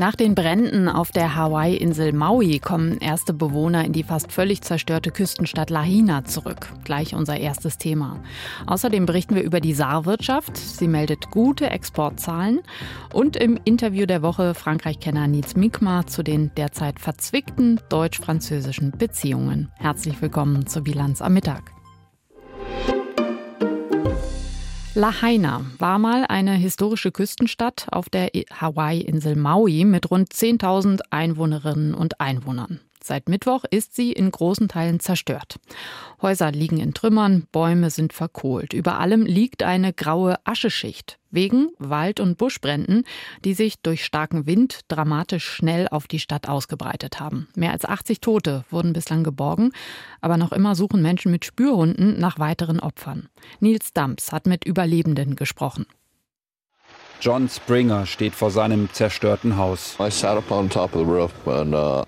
Nach den Bränden auf der Hawaii-Insel Maui kommen erste Bewohner in die fast völlig zerstörte Küstenstadt Lahaina zurück. Gleich unser erstes Thema. Außerdem berichten wir über die Saarwirtschaft. Sie meldet gute Exportzahlen. Und im Interview der Woche Frankreich-Kenner Nils Mikma zu den derzeit verzwickten deutsch-französischen Beziehungen. Herzlich willkommen zur Bilanz am Mittag. Lahaina war mal eine historische Küstenstadt auf der Hawaii-Insel Maui mit rund 10.000 Einwohnerinnen und Einwohnern. Seit Mittwoch ist sie in großen Teilen zerstört. Häuser liegen in Trümmern, Bäume sind verkohlt. Über allem liegt eine graue Ascheschicht wegen Wald- und Buschbränden, die sich durch starken Wind dramatisch schnell auf die Stadt ausgebreitet haben. Mehr als 80 Tote wurden bislang geborgen, aber noch immer suchen Menschen mit Spürhunden nach weiteren Opfern. Nils Dumps hat mit Überlebenden gesprochen. John Springer steht vor seinem zerstörten Haus. Uh,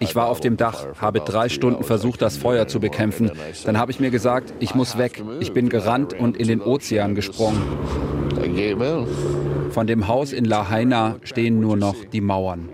ich war auf dem Dach, habe drei Stunden versucht, das Feuer zu bekämpfen. Dann habe ich mir gesagt, ich muss weg. Ich bin gerannt und in den Ozean gesprungen. Von dem Haus in Lahaina stehen nur noch die Mauern.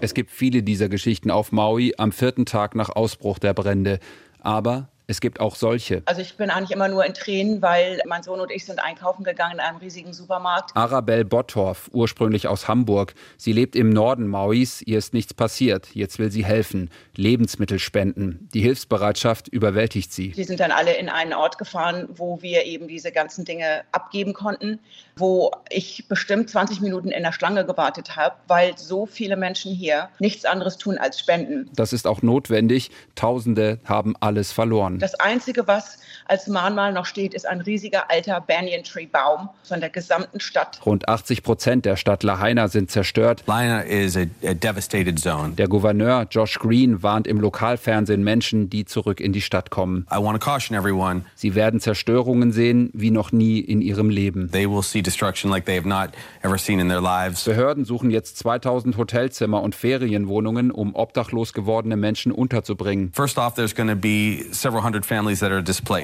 Es gibt viele dieser Geschichten auf Maui am vierten Tag nach Ausbruch der Brände. Aber es gibt auch solche. Also ich bin eigentlich immer nur in Tränen, weil mein Sohn und ich sind einkaufen gegangen in einem riesigen Supermarkt. Arabelle Bottorf, ursprünglich aus Hamburg. Sie lebt im Norden Mauis. Ihr ist nichts passiert. Jetzt will sie helfen. Lebensmittel spenden. Die Hilfsbereitschaft überwältigt sie. Wir sind dann alle in einen Ort gefahren, wo wir eben diese ganzen Dinge abgeben konnten, wo ich bestimmt 20 Minuten in der Schlange gewartet habe, weil so viele Menschen hier nichts anderes tun als spenden. Das ist auch notwendig. Tausende haben alles verloren. Das Einzige, was als Mahnmal noch steht, ist ein riesiger alter Banyan Tree Baum von der gesamten Stadt. Rund 80 Prozent der Stadt Lahaina sind zerstört. Lahaina is a, a devastated zone. Der Gouverneur Josh Green warnt im Lokalfernsehen Menschen, die zurück in die Stadt kommen. I want to caution everyone. Sie werden Zerstörungen sehen wie noch nie in ihrem Leben. They will see destruction like they have not ever seen in their lives. Behörden suchen jetzt 2000 Hotelzimmer und Ferienwohnungen, um obdachlos gewordene Menschen unterzubringen. First off, there's going to be several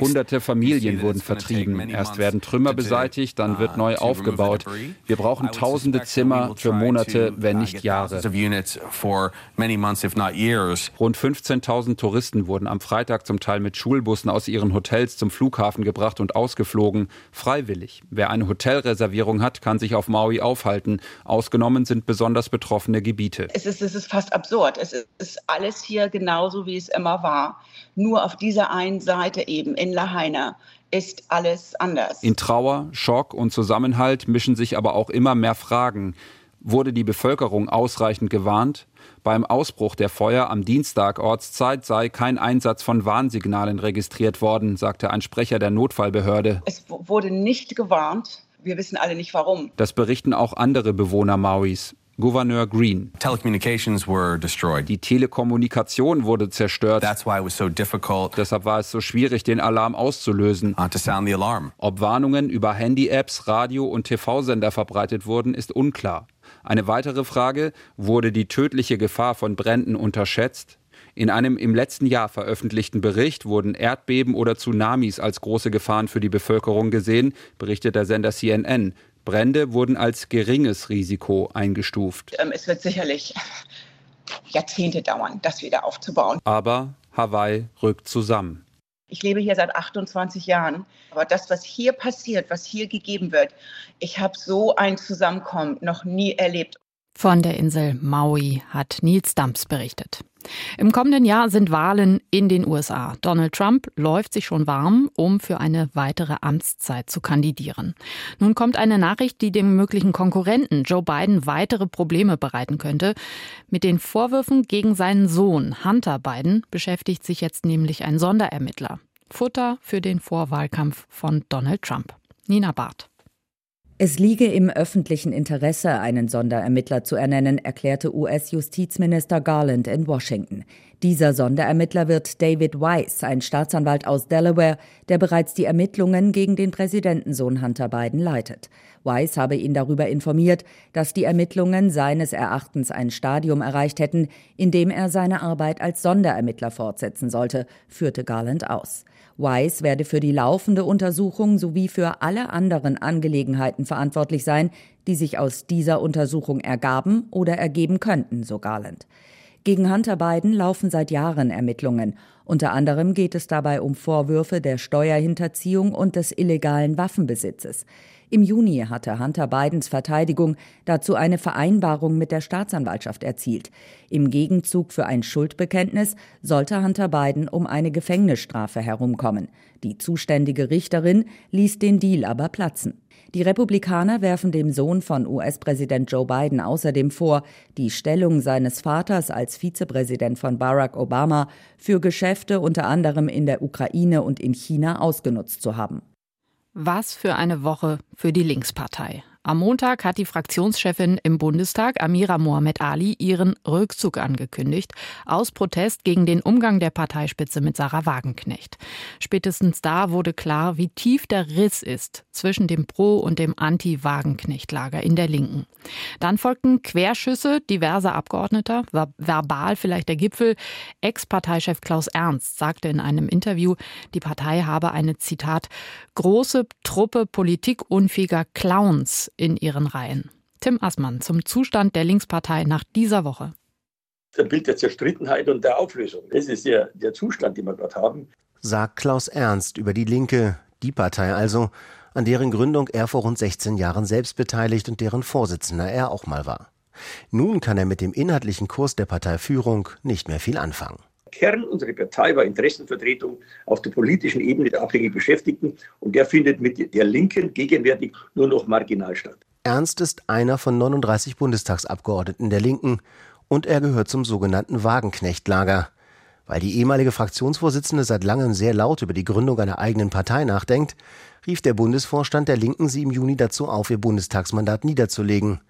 Hunderte Familien wurden vertrieben. Erst werden Trümmer beseitigt, dann wird uh, neu aufgebaut. Wir brauchen tausende Zimmer für Monate, wenn nicht Jahre. Rund 15.000 Touristen wurden am Freitag zum Teil mit Schulbussen aus ihren Hotels zum Flughafen gebracht und ausgeflogen. Freiwillig. Wer eine Hotelreservierung hat, kann sich auf Maui aufhalten. Ausgenommen sind besonders betroffene Gebiete. Es ist, es ist fast absurd. Es ist alles hier genauso, wie es immer war. Nur auf dieser einen Seite eben in Lahaina ist alles anders. In Trauer, Schock und Zusammenhalt mischen sich aber auch immer mehr Fragen. Wurde die Bevölkerung ausreichend gewarnt? Beim Ausbruch der Feuer am Dienstag Ortszeit sei kein Einsatz von Warnsignalen registriert worden, sagte ein Sprecher der Notfallbehörde. Es wurde nicht gewarnt. Wir wissen alle nicht warum. Das berichten auch andere Bewohner Mauis. Gouverneur Green. Telecommunications were destroyed. Die Telekommunikation wurde zerstört. That's why it was so difficult. Deshalb war es so schwierig, den Alarm auszulösen. Uh. Ob Warnungen über Handy-Apps, Radio- und TV-Sender verbreitet wurden, ist unklar. Eine weitere Frage, wurde die tödliche Gefahr von Bränden unterschätzt? In einem im letzten Jahr veröffentlichten Bericht wurden Erdbeben oder Tsunamis als große Gefahren für die Bevölkerung gesehen, berichtet der Sender CNN. Brände wurden als geringes Risiko eingestuft. Ähm, es wird sicherlich Jahrzehnte dauern, das wieder aufzubauen. Aber Hawaii rückt zusammen. Ich lebe hier seit 28 Jahren. Aber das, was hier passiert, was hier gegeben wird, ich habe so ein Zusammenkommen noch nie erlebt. Von der Insel Maui hat Nils Dumps berichtet. Im kommenden Jahr sind Wahlen in den USA. Donald Trump läuft sich schon warm, um für eine weitere Amtszeit zu kandidieren. Nun kommt eine Nachricht, die dem möglichen Konkurrenten Joe Biden weitere Probleme bereiten könnte. Mit den Vorwürfen gegen seinen Sohn Hunter Biden beschäftigt sich jetzt nämlich ein Sonderermittler. Futter für den Vorwahlkampf von Donald Trump. Nina Barth. Es liege im öffentlichen Interesse, einen Sonderermittler zu ernennen, erklärte US-Justizminister Garland in Washington. Dieser Sonderermittler wird David Weiss, ein Staatsanwalt aus Delaware, der bereits die Ermittlungen gegen den Präsidentensohn Hunter Biden leitet. Weiss habe ihn darüber informiert, dass die Ermittlungen seines Erachtens ein Stadium erreicht hätten, in dem er seine Arbeit als Sonderermittler fortsetzen sollte, führte Garland aus. Weiss werde für die laufende Untersuchung sowie für alle anderen Angelegenheiten verantwortlich sein, die sich aus dieser Untersuchung ergaben oder ergeben könnten, so Garland. Gegen Hunter Biden laufen seit Jahren Ermittlungen. Unter anderem geht es dabei um Vorwürfe der Steuerhinterziehung und des illegalen Waffenbesitzes. Im Juni hatte Hunter Bidens Verteidigung dazu eine Vereinbarung mit der Staatsanwaltschaft erzielt. Im Gegenzug für ein Schuldbekenntnis sollte Hunter Biden um eine Gefängnisstrafe herumkommen. Die zuständige Richterin ließ den Deal aber platzen. Die Republikaner werfen dem Sohn von US-Präsident Joe Biden außerdem vor, die Stellung seines Vaters als Vizepräsident von Barack Obama für Geschäfte unter anderem in der Ukraine und in China ausgenutzt zu haben. Was für eine Woche für die Linkspartei. Am Montag hat die Fraktionschefin im Bundestag, Amira Mohamed Ali, ihren Rückzug angekündigt, aus Protest gegen den Umgang der Parteispitze mit Sarah Wagenknecht. Spätestens da wurde klar, wie tief der Riss ist zwischen dem Pro- und dem Anti-Wagenknecht-Lager in der Linken. Dann folgten Querschüsse diverser Abgeordneter, verbal vielleicht der Gipfel. Ex-Parteichef Klaus Ernst sagte in einem Interview, die Partei habe eine, Zitat, große Truppe politikunfähiger Clowns in ihren Reihen. Tim Assmann zum Zustand der Linkspartei nach dieser Woche. Das Bild der Zerstrittenheit und der Auflösung. Das ist ja der Zustand, den wir gerade haben. Sagt Klaus Ernst über die Linke, die Partei also, an deren Gründung er vor rund 16 Jahren selbst beteiligt und deren Vorsitzender er auch mal war. Nun kann er mit dem inhaltlichen Kurs der Parteiführung nicht mehr viel anfangen. Kern unserer Partei war Interessenvertretung auf der politischen Ebene der abhängig Beschäftigten und der findet mit der Linken gegenwärtig nur noch marginal statt. Ernst ist einer von 39 Bundestagsabgeordneten der Linken und er gehört zum sogenannten Wagenknechtlager. Weil die ehemalige Fraktionsvorsitzende seit langem sehr laut über die Gründung einer eigenen Partei nachdenkt, rief der Bundesvorstand der Linken sie im Juni dazu auf, ihr Bundestagsmandat niederzulegen.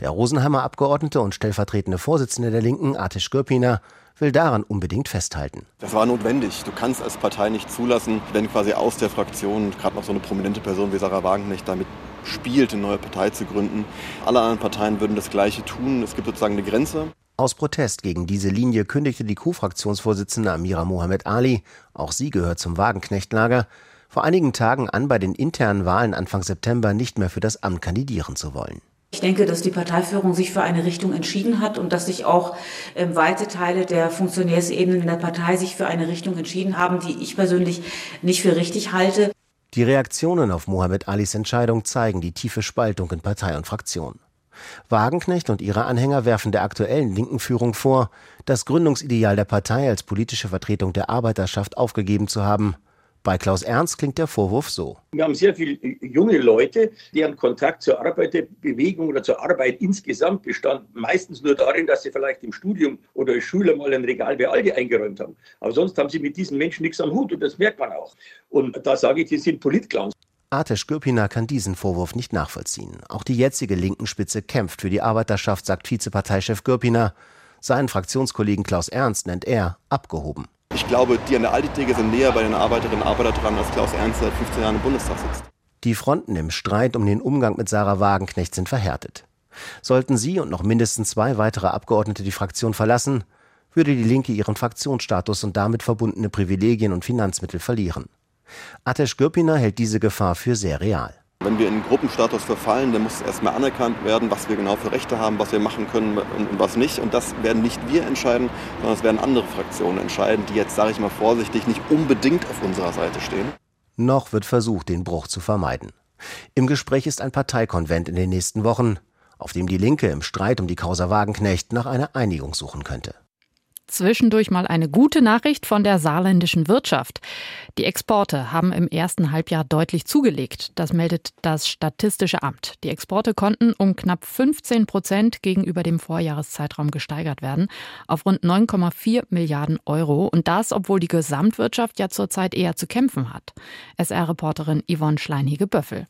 Der Rosenheimer Abgeordnete und stellvertretende Vorsitzende der Linken, Artisch Gürpiner, will daran unbedingt festhalten. Das war notwendig. Du kannst als Partei nicht zulassen, wenn quasi aus der Fraktion gerade noch so eine prominente Person wie Sarah Wagenknecht damit spielt, eine neue Partei zu gründen. Alle anderen Parteien würden das Gleiche tun. Es gibt sozusagen eine Grenze. Aus Protest gegen diese Linie kündigte die Co-Fraktionsvorsitzende Amira Mohamed Ali, auch sie gehört zum Wagenknechtlager, vor einigen Tagen an, bei den internen Wahlen Anfang September nicht mehr für das Amt kandidieren zu wollen. Ich denke, dass die Parteiführung sich für eine Richtung entschieden hat und dass sich auch äh, weite Teile der Funktionärsebenen in der Partei sich für eine Richtung entschieden haben, die ich persönlich nicht für richtig halte. Die Reaktionen auf Mohammed Alis Entscheidung zeigen die tiefe Spaltung in Partei und Fraktion. Wagenknecht und ihre Anhänger werfen der aktuellen linken Führung vor, das Gründungsideal der Partei als politische Vertretung der Arbeiterschaft aufgegeben zu haben. Bei Klaus Ernst klingt der Vorwurf so. Wir haben sehr viele junge Leute, deren Kontakt zur Arbeiterbewegung oder zur Arbeit insgesamt bestand meistens nur darin, dass sie vielleicht im Studium oder als Schüler mal ein Regal bei Aldi eingeräumt haben. Aber sonst haben sie mit diesen Menschen nichts am Hut und das merkt man auch. Und da sage ich, die sind Politclowns. Artesch Gürpina kann diesen Vorwurf nicht nachvollziehen. Auch die jetzige linken Spitze kämpft für die Arbeiterschaft, sagt Vizeparteichef Gürpina. Seinen Fraktionskollegen Klaus Ernst nennt er abgehoben. Ich glaube, die an der Aldi-Theke sind näher bei den Arbeiterinnen und Arbeitern dran, als Klaus Ernst seit 15 Jahren im Bundestag sitzt. Die Fronten im Streit um den Umgang mit Sarah Wagenknecht sind verhärtet. Sollten sie und noch mindestens zwei weitere Abgeordnete die Fraktion verlassen, würde die Linke ihren Fraktionsstatus und damit verbundene Privilegien und Finanzmittel verlieren. Atesh Gürpiner hält diese Gefahr für sehr real. Wenn wir in Gruppenstatus verfallen, dann muss erstmal anerkannt werden, was wir genau für Rechte haben, was wir machen können und was nicht. Und das werden nicht wir entscheiden, sondern es werden andere Fraktionen entscheiden, die jetzt, sage ich mal vorsichtig, nicht unbedingt auf unserer Seite stehen. Noch wird versucht, den Bruch zu vermeiden. Im Gespräch ist ein Parteikonvent in den nächsten Wochen, auf dem die Linke im Streit um die Causa Wagenknecht nach einer Einigung suchen könnte. Zwischendurch mal eine gute Nachricht von der saarländischen Wirtschaft. Die Exporte haben im ersten Halbjahr deutlich zugelegt. Das meldet das Statistische Amt. Die Exporte konnten um knapp 15 Prozent gegenüber dem Vorjahreszeitraum gesteigert werden, auf rund 9,4 Milliarden Euro. Und das, obwohl die Gesamtwirtschaft ja zurzeit eher zu kämpfen hat. SR-Reporterin Yvonne Schleinhege-Böffel.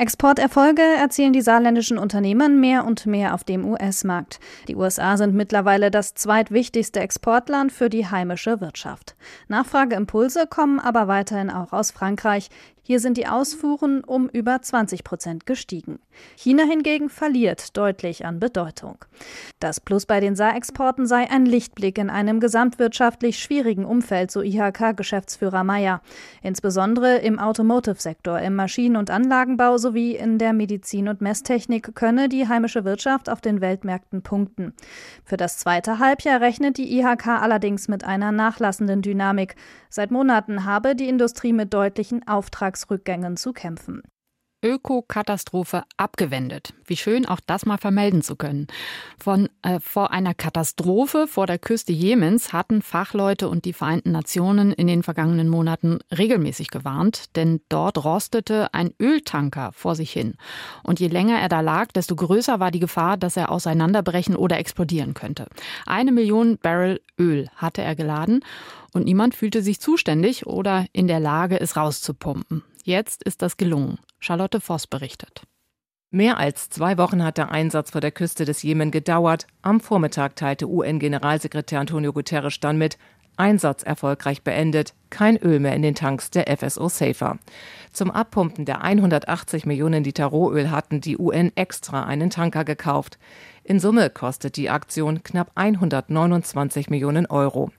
Exporterfolge erzielen die saarländischen Unternehmen mehr und mehr auf dem US-Markt. Die USA sind mittlerweile das zweitwichtigste Exportland für die heimische Wirtschaft. Nachfrageimpulse kommen aber weiterhin auch aus Frankreich. Hier sind die Ausfuhren um über 20 Prozent gestiegen. China hingegen verliert deutlich an Bedeutung. Das Plus bei den Saarexporten sei ein Lichtblick in einem gesamtwirtschaftlich schwierigen Umfeld, so IHK-Geschäftsführer Meyer. Insbesondere im Automotive-Sektor, im Maschinen- und Anlagenbau sowie in der Medizin- und Messtechnik könne die heimische Wirtschaft auf den Weltmärkten punkten. Für das zweite Halbjahr rechnet die IHK allerdings mit einer nachlassenden Dynamik. Seit Monaten habe die Industrie mit deutlichen Auftragsrückgängen zu kämpfen. Ökokatastrophe abgewendet. Wie schön, auch das mal vermelden zu können. Von, äh, vor einer Katastrophe vor der Küste Jemens hatten Fachleute und die Vereinten Nationen in den vergangenen Monaten regelmäßig gewarnt, denn dort rostete ein Öltanker vor sich hin. Und je länger er da lag, desto größer war die Gefahr, dass er auseinanderbrechen oder explodieren könnte. Eine Million Barrel Öl hatte er geladen und niemand fühlte sich zuständig oder in der Lage, es rauszupumpen. Jetzt ist das gelungen. Charlotte Voss berichtet. Mehr als zwei Wochen hat der Einsatz vor der Küste des Jemen gedauert. Am Vormittag teilte UN-Generalsekretär Antonio Guterres dann mit, Einsatz erfolgreich beendet, kein Öl mehr in den Tanks der FSO Safer. Zum Abpumpen der 180 Millionen Liter Rohöl hatten die UN extra einen Tanker gekauft. In Summe kostet die Aktion knapp 129 Millionen Euro.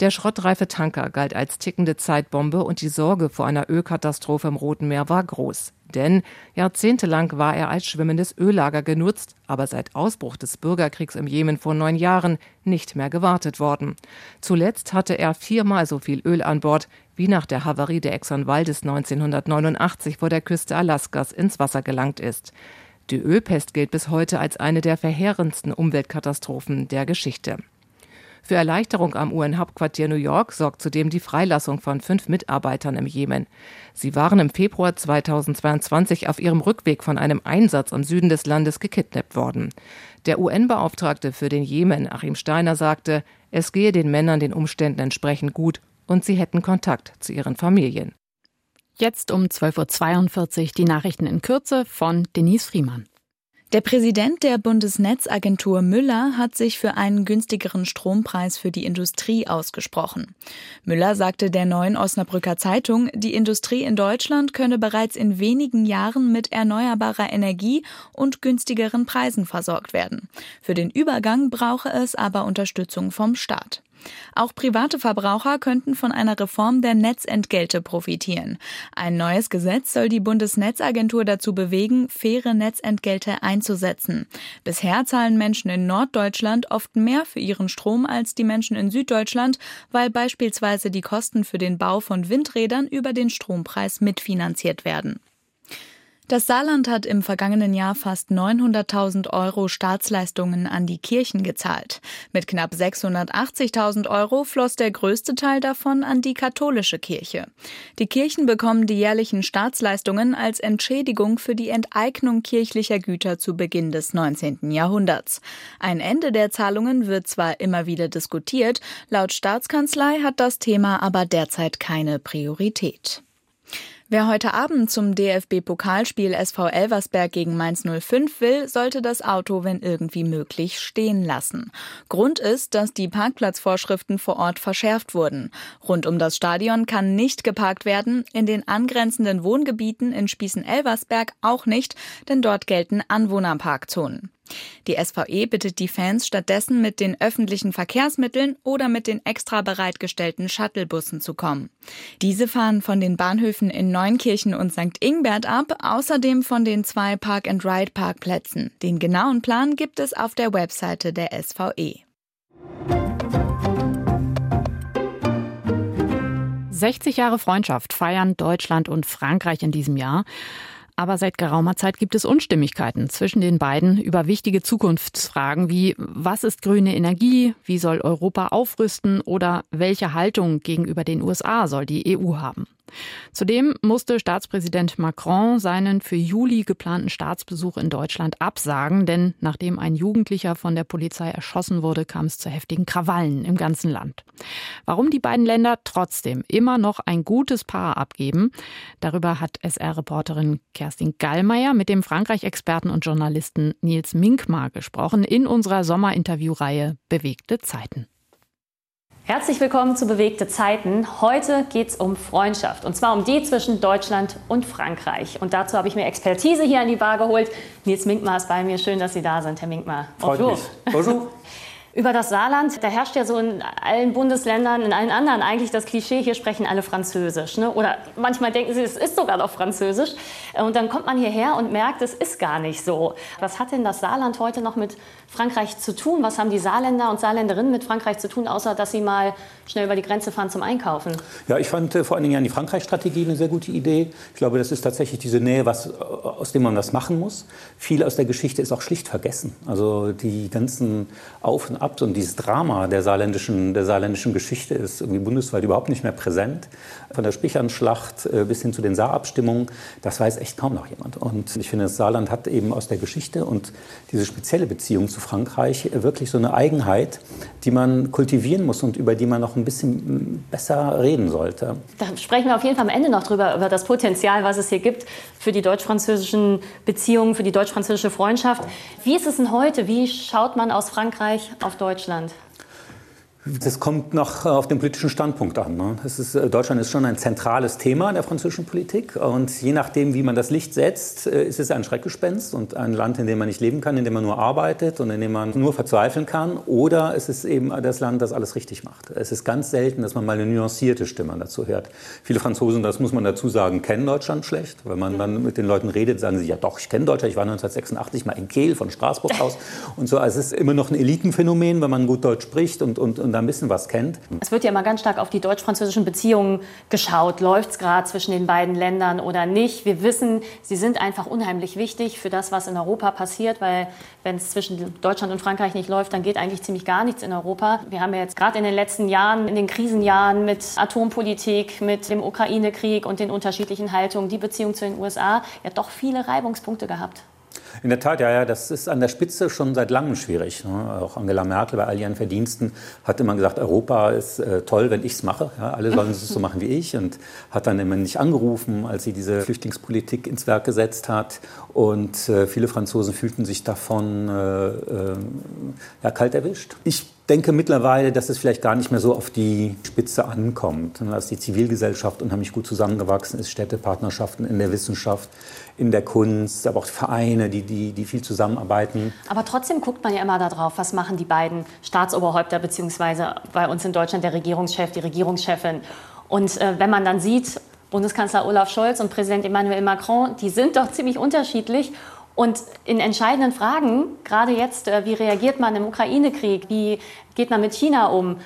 Der schrottreife Tanker galt als tickende Zeitbombe und die Sorge vor einer Ölkatastrophe im Roten Meer war groß. Denn jahrzehntelang war er als schwimmendes Öllager genutzt, aber seit Ausbruch des Bürgerkriegs im Jemen vor neun Jahren nicht mehr gewartet worden. Zuletzt hatte er viermal so viel Öl an Bord, wie nach der Havarie der Exxon Valdez 1989 vor der Küste Alaskas ins Wasser gelangt ist. Die Ölpest gilt bis heute als eine der verheerendsten Umweltkatastrophen der Geschichte. Für Erleichterung am UN-Hauptquartier New York sorgt zudem die Freilassung von fünf Mitarbeitern im Jemen. Sie waren im Februar 2022 auf ihrem Rückweg von einem Einsatz im Süden des Landes gekidnappt worden. Der UN-Beauftragte für den Jemen, Achim Steiner, sagte, es gehe den Männern den Umständen entsprechend gut und sie hätten Kontakt zu ihren Familien. Jetzt um 12.42 Uhr die Nachrichten in Kürze von Denise Friemann. Der Präsident der Bundesnetzagentur Müller hat sich für einen günstigeren Strompreis für die Industrie ausgesprochen. Müller sagte der neuen Osnabrücker Zeitung, die Industrie in Deutschland könne bereits in wenigen Jahren mit erneuerbarer Energie und günstigeren Preisen versorgt werden. Für den Übergang brauche es aber Unterstützung vom Staat. Auch private Verbraucher könnten von einer Reform der Netzentgelte profitieren. Ein neues Gesetz soll die Bundesnetzagentur dazu bewegen, faire Netzentgelte einzusetzen. Bisher zahlen Menschen in Norddeutschland oft mehr für ihren Strom als die Menschen in Süddeutschland, weil beispielsweise die Kosten für den Bau von Windrädern über den Strompreis mitfinanziert werden. Das Saarland hat im vergangenen Jahr fast 900.000 Euro Staatsleistungen an die Kirchen gezahlt. Mit knapp 680.000 Euro floss der größte Teil davon an die katholische Kirche. Die Kirchen bekommen die jährlichen Staatsleistungen als Entschädigung für die Enteignung kirchlicher Güter zu Beginn des 19. Jahrhunderts. Ein Ende der Zahlungen wird zwar immer wieder diskutiert, laut Staatskanzlei hat das Thema aber derzeit keine Priorität. Wer heute Abend zum DFB-Pokalspiel SV Elversberg gegen Mainz 05 will, sollte das Auto, wenn irgendwie möglich, stehen lassen. Grund ist, dass die Parkplatzvorschriften vor Ort verschärft wurden. Rund um das Stadion kann nicht geparkt werden, in den angrenzenden Wohngebieten in Spießen-Elversberg auch nicht, denn dort gelten Anwohnerparkzonen. Die SVE bittet die Fans stattdessen mit den öffentlichen Verkehrsmitteln oder mit den extra bereitgestellten Shuttlebussen zu kommen. Diese fahren von den Bahnhöfen in Neunkirchen und St. Ingbert ab, außerdem von den zwei Park-and-Ride-Parkplätzen. Den genauen Plan gibt es auf der Webseite der SVE. 60 Jahre Freundschaft feiern Deutschland und Frankreich in diesem Jahr. Aber seit geraumer Zeit gibt es Unstimmigkeiten zwischen den beiden über wichtige Zukunftsfragen wie was ist grüne Energie, wie soll Europa aufrüsten oder welche Haltung gegenüber den USA soll die EU haben. Zudem musste Staatspräsident Macron seinen für Juli geplanten Staatsbesuch in Deutschland absagen, denn nachdem ein Jugendlicher von der Polizei erschossen wurde, kam es zu heftigen Krawallen im ganzen Land. Warum die beiden Länder trotzdem immer noch ein gutes Paar abgeben, darüber hat SR-Reporterin Kerstin Gallmeier mit dem Frankreich-Experten und Journalisten Nils Minkmar gesprochen in unserer Sommerinterviewreihe Bewegte Zeiten. Herzlich willkommen zu Bewegte Zeiten. Heute geht es um Freundschaft und zwar um die zwischen Deutschland und Frankreich. Und dazu habe ich mir Expertise hier an die Bar geholt. Nils Minkmar ist bei mir. Schön, dass Sie da sind, Herr Minkmar. Freut Bonjour. mich. Bonjour. Über das Saarland, da herrscht ja so in allen Bundesländern, in allen anderen eigentlich das Klischee, hier sprechen alle Französisch. Ne? Oder manchmal denken sie, es ist sogar noch Französisch. Und dann kommt man hierher und merkt, es ist gar nicht so. Was hat denn das Saarland heute noch mit Frankreich zu tun? Was haben die Saarländer und Saarländerinnen mit Frankreich zu tun, außer dass sie mal schnell über die Grenze fahren zum Einkaufen? Ja, ich fand äh, vor allen Dingen die Frankreich-Strategie eine sehr gute Idee. Ich glaube, das ist tatsächlich diese Nähe, was, aus dem man das machen muss. Viel aus der Geschichte ist auch schlicht vergessen. Also die ganzen Auf und Abs und dieses Drama der saarländischen, der saarländischen Geschichte ist irgendwie bundesweit überhaupt nicht mehr präsent. Von der Spichernschlacht äh, bis hin zu den Saarabstimmungen, das weiß echt kaum noch jemand. Und ich finde, das Saarland hat eben aus der Geschichte und diese spezielle Beziehung zu Frankreich wirklich so eine Eigenheit, die man kultivieren muss und über die man noch ein bisschen besser reden sollte. Da sprechen wir auf jeden Fall am Ende noch drüber, über das Potenzial, was es hier gibt für die deutsch-französischen Beziehungen, für die deutsch-französische Freundschaft. Wie ist es denn heute? Wie schaut man aus Frankreich auf Deutschland? Das kommt noch äh, auf den politischen Standpunkt an. Ne? Ist, äh, Deutschland ist schon ein zentrales Thema in der französischen Politik. Und je nachdem, wie man das Licht setzt, äh, ist es ein Schreckgespenst und ein Land, in dem man nicht leben kann, in dem man nur arbeitet und in dem man nur verzweifeln kann. Oder es ist eben das Land, das alles richtig macht. Es ist ganz selten, dass man mal eine nuancierte Stimme dazu hört. Viele Franzosen, das muss man dazu sagen, kennen Deutschland schlecht. Wenn man dann mit den Leuten redet, sagen sie, ja doch, ich kenne Deutschland. Ich war 1986 mal in Kehl von Straßburg aus. Und so, also es ist immer noch ein Elitenphänomen, wenn man gut Deutsch spricht und, und, und da ein bisschen was kennt. Es wird ja immer ganz stark auf die deutsch-französischen Beziehungen geschaut. Läuft es gerade zwischen den beiden Ländern oder nicht? Wir wissen, sie sind einfach unheimlich wichtig für das, was in Europa passiert, weil wenn es zwischen Deutschland und Frankreich nicht läuft, dann geht eigentlich ziemlich gar nichts in Europa. Wir haben ja jetzt gerade in den letzten Jahren, in den Krisenjahren mit Atompolitik, mit dem Ukraine-Krieg und den unterschiedlichen Haltungen, die Beziehung zu den USA, ja doch viele Reibungspunkte gehabt. In der Tat, ja, ja, das ist an der Spitze schon seit langem schwierig. Ne? Auch Angela Merkel bei all ihren Verdiensten hat immer gesagt, Europa ist äh, toll, wenn ich es mache. Ja, alle sollen es so machen wie ich und hat dann immer nicht angerufen, als sie diese Flüchtlingspolitik ins Werk gesetzt hat. Und äh, viele Franzosen fühlten sich davon äh, äh ja, kalt erwischt. Ich denke mittlerweile, dass es vielleicht gar nicht mehr so auf die Spitze ankommt, dass die Zivilgesellschaft unheimlich gut zusammengewachsen ist, Städtepartnerschaften in der Wissenschaft, in der Kunst, aber auch Vereine, die, die, die viel zusammenarbeiten. Aber trotzdem guckt man ja immer darauf, was machen die beiden Staatsoberhäupter beziehungsweise bei uns in Deutschland der Regierungschef, die Regierungschefin. Und äh, wenn man dann sieht, Bundeskanzler Olaf Scholz und Präsident Emmanuel Macron, die sind doch ziemlich unterschiedlich. Und in entscheidenden Fragen, gerade jetzt, äh, wie reagiert man im Ukraine-Krieg, wie geht man mit China um,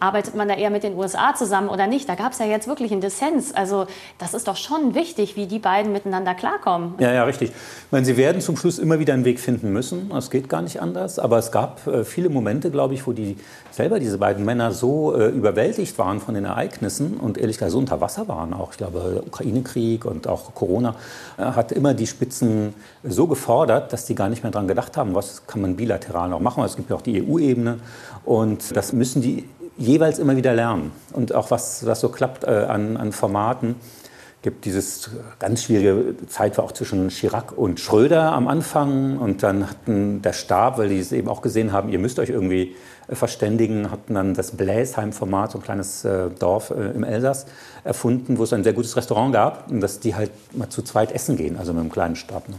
arbeitet man da eher mit den USA zusammen oder nicht? Da gab es ja jetzt wirklich einen Dissens. Also das ist doch schon wichtig, wie die beiden miteinander klarkommen. Ja, ja, richtig. Ich meine, sie werden zum Schluss immer wieder einen Weg finden müssen. Es geht gar nicht anders. Aber es gab äh, viele Momente, glaube ich, wo die selber diese beiden Männer so äh, überwältigt waren von den Ereignissen und ehrlich gesagt so unter Wasser waren auch. Ich glaube, der Ukraine-Krieg und auch Corona äh, hat immer die Spitzen so gefordert, dass die gar nicht mehr daran gedacht haben, was kann man bilateral noch machen. Es gibt ja auch die EU-Ebene und das müssen die jeweils immer wieder lernen. Und auch was, was so klappt äh, an, an Formaten gibt dieses ganz schwierige Zeit war auch zwischen Chirac und Schröder am Anfang und dann hatten der Stab, weil die es eben auch gesehen haben, ihr müsst euch irgendwie äh, verständigen, hatten dann das Bläsheim-Format, so ein kleines äh, Dorf äh, im Elsass, erfunden, wo es ein sehr gutes Restaurant gab und dass die halt mal zu zweit essen gehen, also mit einem kleinen Stab. Ne?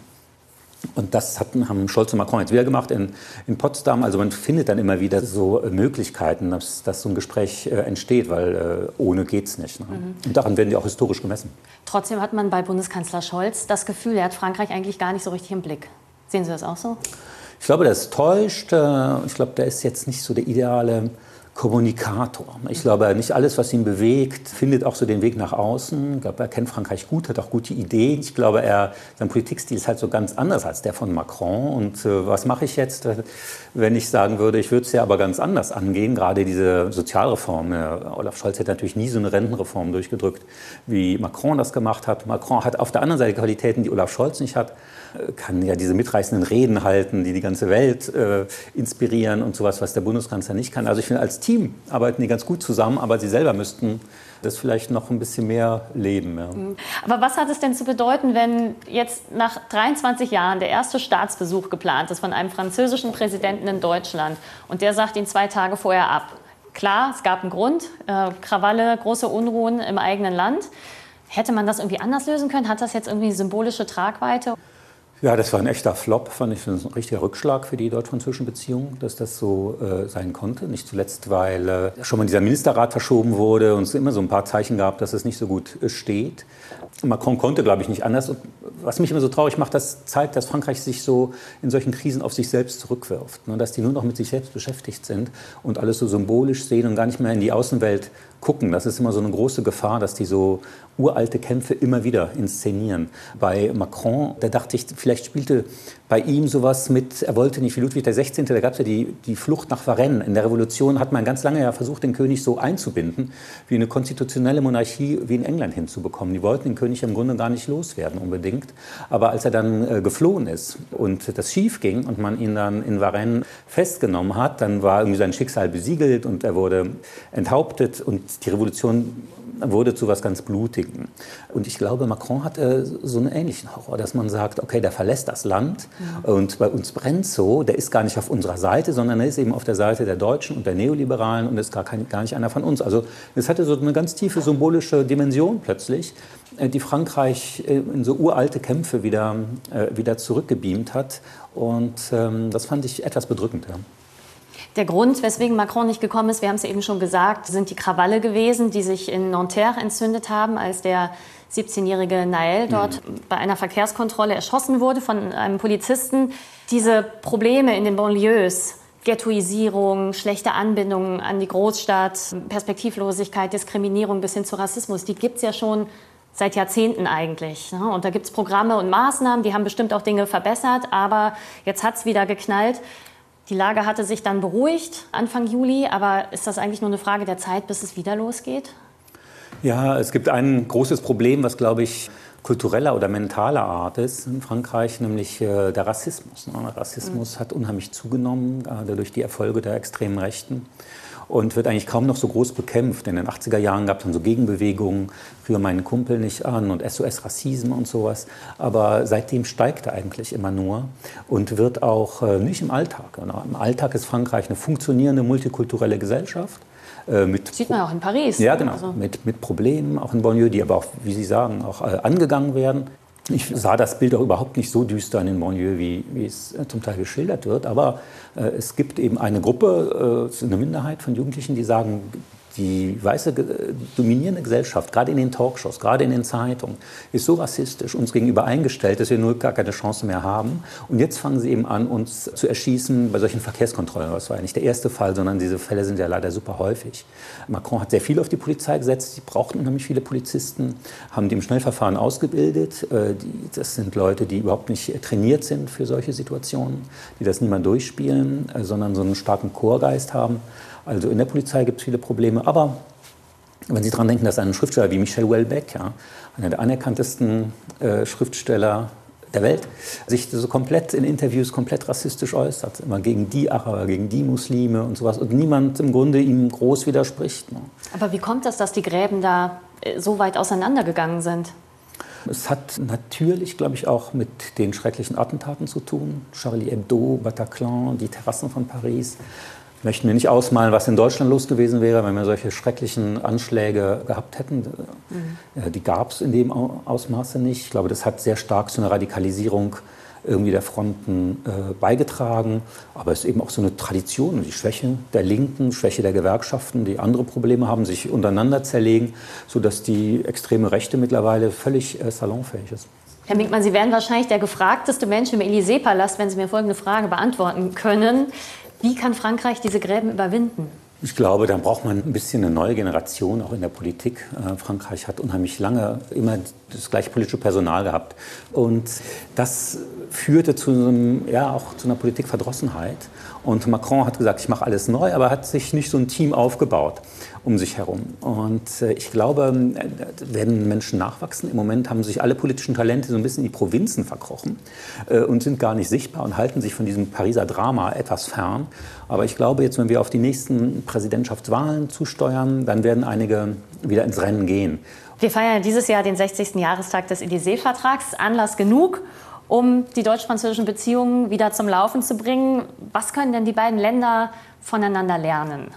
Und das hatten, haben Scholz und Macron jetzt wieder gemacht in, in Potsdam. Also man findet dann immer wieder so äh, Möglichkeiten, dass, dass so ein Gespräch äh, entsteht, weil äh, ohne geht es nicht. Ne? Mhm. Und daran werden die auch historisch gemessen. Trotzdem hat man bei Bundeskanzler Scholz das Gefühl, er hat Frankreich eigentlich gar nicht so richtig im Blick. Sehen Sie das auch so? Ich glaube, ist täuscht. Äh, ich glaube, der ist jetzt nicht so der ideale Kommunikator. Ich glaube, nicht alles, was ihn bewegt, findet auch so den Weg nach außen. Ich glaube, er kennt Frankreich gut, hat auch gute Ideen. Ich glaube, er, sein Politikstil ist halt so ganz anders als der von Macron. Und äh, was mache ich jetzt, äh, wenn ich sagen würde, ich würde es ja aber ganz anders angehen, gerade diese Sozialreform. Ja, Olaf Scholz hätte natürlich nie so eine Rentenreform durchgedrückt, wie Macron das gemacht hat. Macron hat auf der anderen Seite Qualitäten, die Olaf Scholz nicht hat kann ja diese mitreißenden Reden halten, die die ganze Welt äh, inspirieren und sowas, was der Bundeskanzler nicht kann. Also ich finde, als Team arbeiten die ganz gut zusammen, aber sie selber müssten das vielleicht noch ein bisschen mehr leben. Ja. Mhm. Aber was hat es denn zu bedeuten, wenn jetzt nach 23 Jahren der erste Staatsbesuch geplant ist von einem französischen Präsidenten in Deutschland und der sagt ihn zwei Tage vorher ab? klar, es gab einen Grund, äh, Krawalle, große Unruhen im eigenen Land. Hätte man das irgendwie anders lösen können? Hat das jetzt irgendwie symbolische Tragweite? Ja, das war ein echter Flop, fand ich. Das ein richtiger Rückschlag für die deutsch-französischen Beziehungen, dass das so äh, sein konnte. Nicht zuletzt, weil äh, schon mal dieser Ministerrat verschoben wurde und es immer so ein paar Zeichen gab, dass es nicht so gut äh, steht. Macron konnte, glaube ich, nicht anders. Was mich immer so traurig macht, das zeigt, dass Frankreich sich so in solchen Krisen auf sich selbst zurückwirft. Ne? Dass die nur noch mit sich selbst beschäftigt sind und alles so symbolisch sehen und gar nicht mehr in die Außenwelt gucken. Das ist immer so eine große Gefahr, dass die so uralte Kämpfe immer wieder inszenieren. Bei Macron, da dachte ich, vielleicht spielte bei ihm sowas mit, er wollte nicht wie Ludwig XVI., da gab es ja die, die Flucht nach Varennes. In der Revolution hat man ganz lange ja versucht, den König so einzubinden, wie eine konstitutionelle Monarchie wie in England hinzubekommen. Die wollten den König im Grunde gar nicht loswerden unbedingt. Aber als er dann äh, geflohen ist und das schief ging und man ihn dann in Varennes festgenommen hat, dann war irgendwie sein Schicksal besiegelt und er wurde enthauptet und die Revolution wurde zu was ganz Blutigem. Und ich glaube, Macron hat äh, so einen ähnlichen Horror, dass man sagt, okay, der verlässt das Land ja. und bei uns brennt so, der ist gar nicht auf unserer Seite, sondern er ist eben auf der Seite der Deutschen und der Neoliberalen und ist gar, kein, gar nicht einer von uns. Also es hatte so eine ganz tiefe symbolische Dimension plötzlich, äh, die Frankreich äh, in so uralte Kämpfe wieder, wieder zurückgebeamt hat. Und ähm, das fand ich etwas bedrückend. Ja. Der Grund, weswegen Macron nicht gekommen ist, wir haben es eben schon gesagt, sind die Krawalle gewesen, die sich in Nanterre entzündet haben, als der 17-jährige Nael dort mhm. bei einer Verkehrskontrolle erschossen wurde von einem Polizisten. Diese Probleme in den Banlieues, Ghettoisierung, schlechte Anbindung an die Großstadt, Perspektivlosigkeit, Diskriminierung bis hin zu Rassismus, die gibt es ja schon seit Jahrzehnten eigentlich. Ne? Und da gibt es Programme und Maßnahmen, die haben bestimmt auch Dinge verbessert, aber jetzt hat es wieder geknallt. Die Lage hatte sich dann beruhigt Anfang Juli, aber ist das eigentlich nur eine Frage der Zeit, bis es wieder losgeht? Ja, es gibt ein großes Problem, was, glaube ich, kultureller oder mentaler Art ist in Frankreich, nämlich äh, der Rassismus. Ne? Rassismus mhm. hat unheimlich zugenommen, gerade durch die Erfolge der extremen Rechten und wird eigentlich kaum noch so groß bekämpft. In den 80er Jahren gab es dann so Gegenbewegungen, rühr meinen Kumpel nicht an und SOS Rassismus und sowas. Aber seitdem steigt er eigentlich immer nur und wird auch äh, nicht im Alltag. Genau. Im Alltag ist Frankreich eine funktionierende multikulturelle Gesellschaft. Äh, mit Sieht man auch in Paris. Ja, genau. Also. Mit, mit Problemen, auch in Bonlieu, die aber auch, wie Sie sagen, auch äh, angegangen werden. Ich sah das Bild auch überhaupt nicht so düster in den Banlieues, wie, wie es äh, zum Teil geschildert wird. Aber äh, es gibt eben eine Gruppe, äh, eine Minderheit von Jugendlichen, die sagen, die weiße dominierende Gesellschaft, gerade in den Talkshows, gerade in den Zeitungen, ist so rassistisch uns gegenüber eingestellt, dass wir nur gar keine Chance mehr haben. Und jetzt fangen sie eben an, uns zu erschießen bei solchen Verkehrskontrollen. Das war ja nicht der erste Fall, sondern diese Fälle sind ja leider super häufig. Macron hat sehr viel auf die Polizei gesetzt. Sie brauchten unheimlich viele Polizisten, haben die im Schnellverfahren ausgebildet. Äh, das sind Leute, die überhaupt nicht trainiert sind für solche Situationen, die das niemand durchspielen, äh, sondern so einen starken Chorgeist haben. Also in der Polizei gibt es viele Probleme. Aber wenn Sie daran denken, dass ein Schriftsteller wie Michel Houellebecq, ja, einer der anerkanntesten äh, Schriftsteller der Welt, sich so komplett in Interviews komplett rassistisch äußert, immer gegen die Araber, gegen die Muslime und sowas und niemand im Grunde ihm groß widerspricht. Ne. Aber wie kommt das, dass die Gräben da äh, so weit auseinandergegangen sind? Es hat natürlich, glaube ich, auch mit den schrecklichen Attentaten zu tun. Charlie Hebdo, Bataclan, die Terrassen von Paris möchten mir nicht ausmalen, was in Deutschland los gewesen wäre, wenn wir solche schrecklichen Anschläge gehabt hätten. Mhm. Die gab es in dem Ausmaße nicht. Ich glaube, das hat sehr stark zu einer Radikalisierung irgendwie der Fronten äh, beigetragen. Aber es ist eben auch so eine Tradition, die Schwäche der Linken, Schwäche der Gewerkschaften, die andere Probleme haben, sich untereinander zerlegen, sodass die extreme Rechte mittlerweile völlig äh, salonfähig ist. Herr Minkmann, Sie wären wahrscheinlich der gefragteste Mensch im Élysée-Palast, wenn Sie mir folgende Frage beantworten können. Wie kann Frankreich diese Gräben überwinden? Ich glaube, da braucht man ein bisschen eine neue Generation, auch in der Politik. Äh, Frankreich hat unheimlich lange immer das gleiche politische Personal gehabt. Und das führte zu, einem, ja, auch zu einer Politikverdrossenheit. Und Macron hat gesagt, ich mache alles neu, aber hat sich nicht so ein Team aufgebaut um sich herum. Und äh, ich glaube, äh, werden Menschen nachwachsen. Im Moment haben sich alle politischen Talente so ein bisschen in die Provinzen verkrochen äh, und sind gar nicht sichtbar und halten sich von diesem Pariser Drama etwas fern. Aber ich glaube, jetzt, wenn wir auf die nächsten Präsidentschaftswahlen zusteuern, dann werden einige wieder ins Rennen gehen. Wir feiern dieses Jahr den 60. Jahrestag des Élysée-Vertrags. Anlass genug, um die deutsch-französischen Beziehungen wieder zum Laufen zu bringen. Was können denn die beiden Länder voneinander lernen?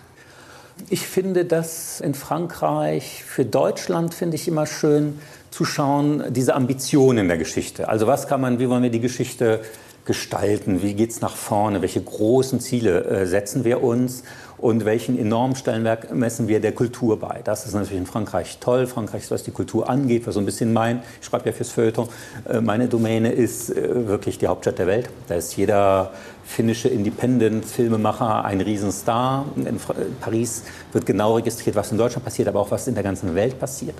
Ich finde das in Frankreich, für Deutschland finde ich immer schön zu schauen, diese Ambitionen in der Geschichte. Also was kann man, wie wollen wir die Geschichte gestalten? Wie geht es nach vorne? Welche großen Ziele äh, setzen wir uns? und welchen enormen Stellenwert messen wir der Kultur bei. Das ist natürlich in Frankreich toll. Frankreich, was die Kultur angeht, was so ein bisschen mein, ich schreibe ja fürs Feuilleton, äh, meine Domäne ist äh, wirklich die Hauptstadt der Welt. Da ist jeder finnische Independent-Filmemacher ein Riesenstar. In Paris wird genau registriert, was in Deutschland passiert, aber auch was in der ganzen Welt passiert.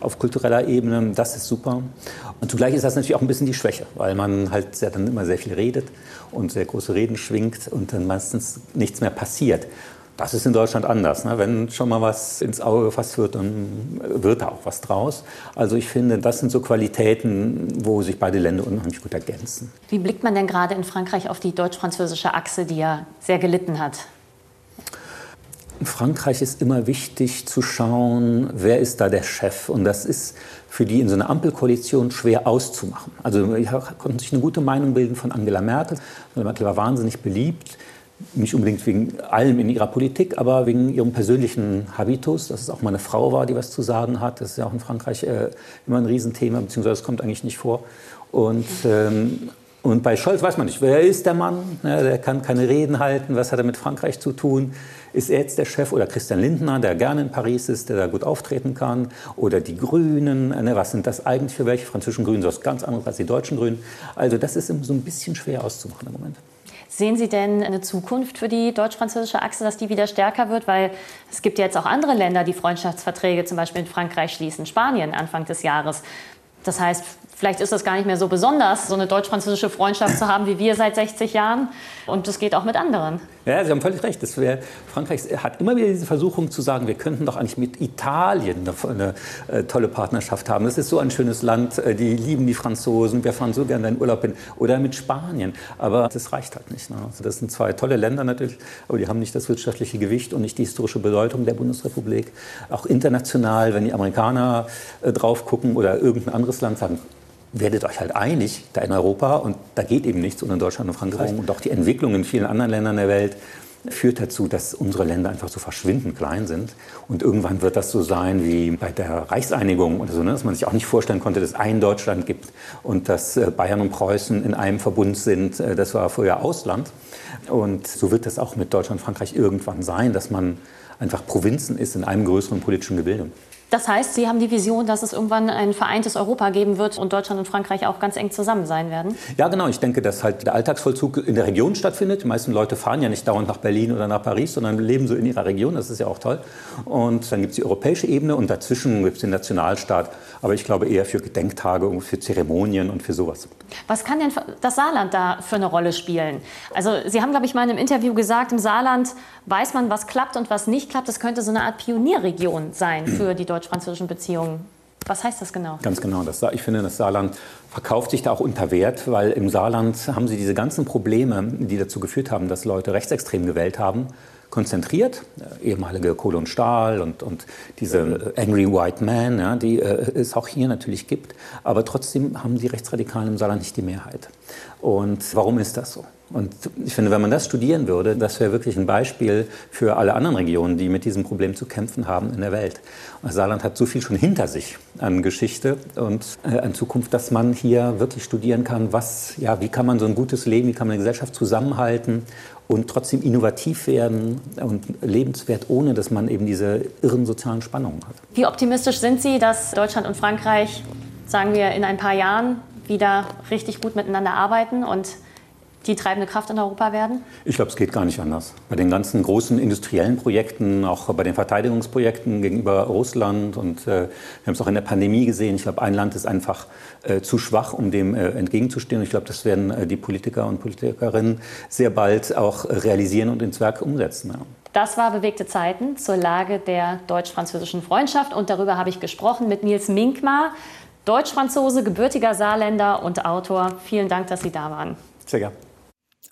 Auf kultureller Ebene, das ist super. Und zugleich ist das natürlich auch ein bisschen die Schwäche, weil man halt sehr, dann immer sehr viel redet und sehr große Reden schwingt und dann meistens nichts mehr passiert. Das ist in Deutschland anders. Ne? Wenn schon mal was ins Auge gefasst wird, dann wird da auch was draus. Also ich finde, das sind so Qualitäten, wo sich beide Länder unheimlich gut ergänzen. Wie blickt man denn gerade in Frankreich auf die deutsch-französische Achse, die ja sehr gelitten hat? In Frankreich ist immer wichtig zu schauen, wer ist da der Chef. Und das ist für die in so einer Ampelkoalition schwer auszumachen. Also ich konnte sich eine gute Meinung bilden von Angela Merkel. Angela Merkel war wahnsinnig beliebt nicht unbedingt wegen allem in ihrer Politik, aber wegen ihrem persönlichen Habitus, dass es auch mal eine Frau war, die was zu sagen hat. Das ist ja auch in Frankreich äh, immer ein Riesenthema, beziehungsweise es kommt eigentlich nicht vor. Und, ähm, und bei Scholz weiß man nicht, wer ist der Mann? Ja, der kann keine Reden halten. Was hat er mit Frankreich zu tun? Ist er jetzt der Chef oder Christian Lindner, der gerne in Paris ist, der da gut auftreten kann? Oder die Grünen? Ne, was sind das eigentlich für welche? Französischen Grünen sind was ganz anderes als die deutschen Grünen. Also das ist so ein bisschen schwer auszumachen im Moment. Sehen Sie denn eine Zukunft für die deutsch-französische Achse, dass die wieder stärker wird? Weil es gibt ja jetzt auch andere Länder, die Freundschaftsverträge zum Beispiel in Frankreich schließen, Spanien Anfang des Jahres. Das heißt, Vielleicht ist das gar nicht mehr so besonders, so eine deutsch-französische Freundschaft zu haben wie wir seit 60 Jahren. Und das geht auch mit anderen. Ja, Sie haben völlig recht. Das wär, Frankreich hat immer wieder diese Versuchung zu sagen, wir könnten doch eigentlich mit Italien eine, eine äh, tolle Partnerschaft haben. Das ist so ein schönes Land. Äh, die lieben die Franzosen. Wir fahren so gerne in Urlaub hin. Oder mit Spanien. Aber das reicht halt nicht. Ne? Also das sind zwei tolle Länder natürlich, aber die haben nicht das wirtschaftliche Gewicht und nicht die historische Bedeutung der Bundesrepublik. Auch international, wenn die Amerikaner äh, drauf gucken oder irgendein anderes Land sagen, werdet euch halt einig da in Europa und da geht eben nichts ohne Deutschland und Frankreich. Und auch die Entwicklung in vielen anderen Ländern der Welt führt dazu, dass unsere Länder einfach so verschwindend klein sind. Und irgendwann wird das so sein wie bei der Reichseinigung oder so, ne? dass man sich auch nicht vorstellen konnte, dass es ein Deutschland gibt und dass äh, Bayern und Preußen in einem Verbund sind. Äh, das war früher Ausland. Und so wird das auch mit Deutschland und Frankreich irgendwann sein, dass man einfach Provinzen ist in einem größeren politischen Gebilde. Das heißt, Sie haben die Vision, dass es irgendwann ein vereintes Europa geben wird und Deutschland und Frankreich auch ganz eng zusammen sein werden? Ja, genau. Ich denke, dass halt der Alltagsvollzug in der Region stattfindet. Die meisten Leute fahren ja nicht dauernd nach Berlin oder nach Paris, sondern leben so in ihrer Region. Das ist ja auch toll. Und dann gibt es die europäische Ebene und dazwischen gibt es den Nationalstaat. Aber ich glaube eher für Gedenktage und für Zeremonien und für sowas. Was kann denn das Saarland da für eine Rolle spielen? Also Sie haben, glaube ich, mal in einem Interview gesagt, im Saarland weiß man, was klappt und was nicht klappt. Das könnte so eine Art Pionierregion sein für die deutsch-französischen Beziehungen. Was heißt das genau? Ganz genau. Das, ich finde, das Saarland verkauft sich da auch unter Wert, weil im Saarland haben sie diese ganzen Probleme, die dazu geführt haben, dass Leute rechtsextrem gewählt haben, konzentriert. Äh, ehemalige Kohle und Stahl und, und diese Angry White Man, ja, die äh, es auch hier natürlich gibt. Aber trotzdem haben die Rechtsradikalen im Saarland nicht die Mehrheit. Und warum ist das so? Und ich finde, wenn man das studieren würde, das wäre wirklich ein Beispiel für alle anderen Regionen, die mit diesem Problem zu kämpfen haben in der Welt. Und Saarland hat so viel schon hinter sich an Geschichte und äh, an Zukunft, dass man hier wirklich studieren kann, was, ja, wie kann man so ein gutes Leben, wie kann man eine Gesellschaft zusammenhalten und trotzdem innovativ werden und lebenswert, ohne dass man eben diese irren sozialen Spannungen hat. Wie optimistisch sind Sie, dass Deutschland und Frankreich, sagen wir, in ein paar Jahren wieder richtig gut miteinander arbeiten und die treibende Kraft in Europa werden? Ich glaube, es geht gar nicht anders. Bei den ganzen großen industriellen Projekten, auch bei den Verteidigungsprojekten gegenüber Russland und äh, wir haben es auch in der Pandemie gesehen. Ich glaube, ein Land ist einfach äh, zu schwach, um dem äh, entgegenzustehen. Und ich glaube, das werden äh, die Politiker und Politikerinnen sehr bald auch realisieren und ins Werk umsetzen. Ja. Das war Bewegte Zeiten zur Lage der deutsch-französischen Freundschaft. Und darüber habe ich gesprochen mit Nils Minkmar, Deutsch-Franzose, gebürtiger Saarländer und Autor. Vielen Dank, dass Sie da waren. Sehr gerne.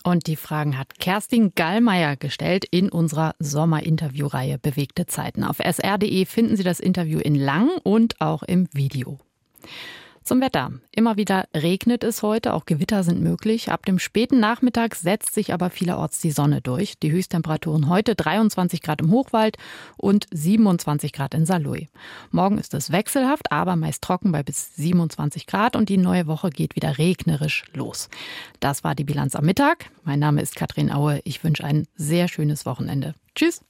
Und die Fragen hat Kerstin Gallmeier gestellt in unserer Sommerinterviewreihe Bewegte Zeiten. Auf sr.de finden Sie das Interview in lang und auch im Video. Zum Wetter. Immer wieder regnet es heute, auch Gewitter sind möglich. Ab dem späten Nachmittag setzt sich aber vielerorts die Sonne durch. Die Höchsttemperaturen heute 23 Grad im Hochwald und 27 Grad in Saarlouis. Morgen ist es wechselhaft, aber meist trocken bei bis 27 Grad und die neue Woche geht wieder regnerisch los. Das war die Bilanz am Mittag. Mein Name ist Katrin Aue. Ich wünsche ein sehr schönes Wochenende. Tschüss.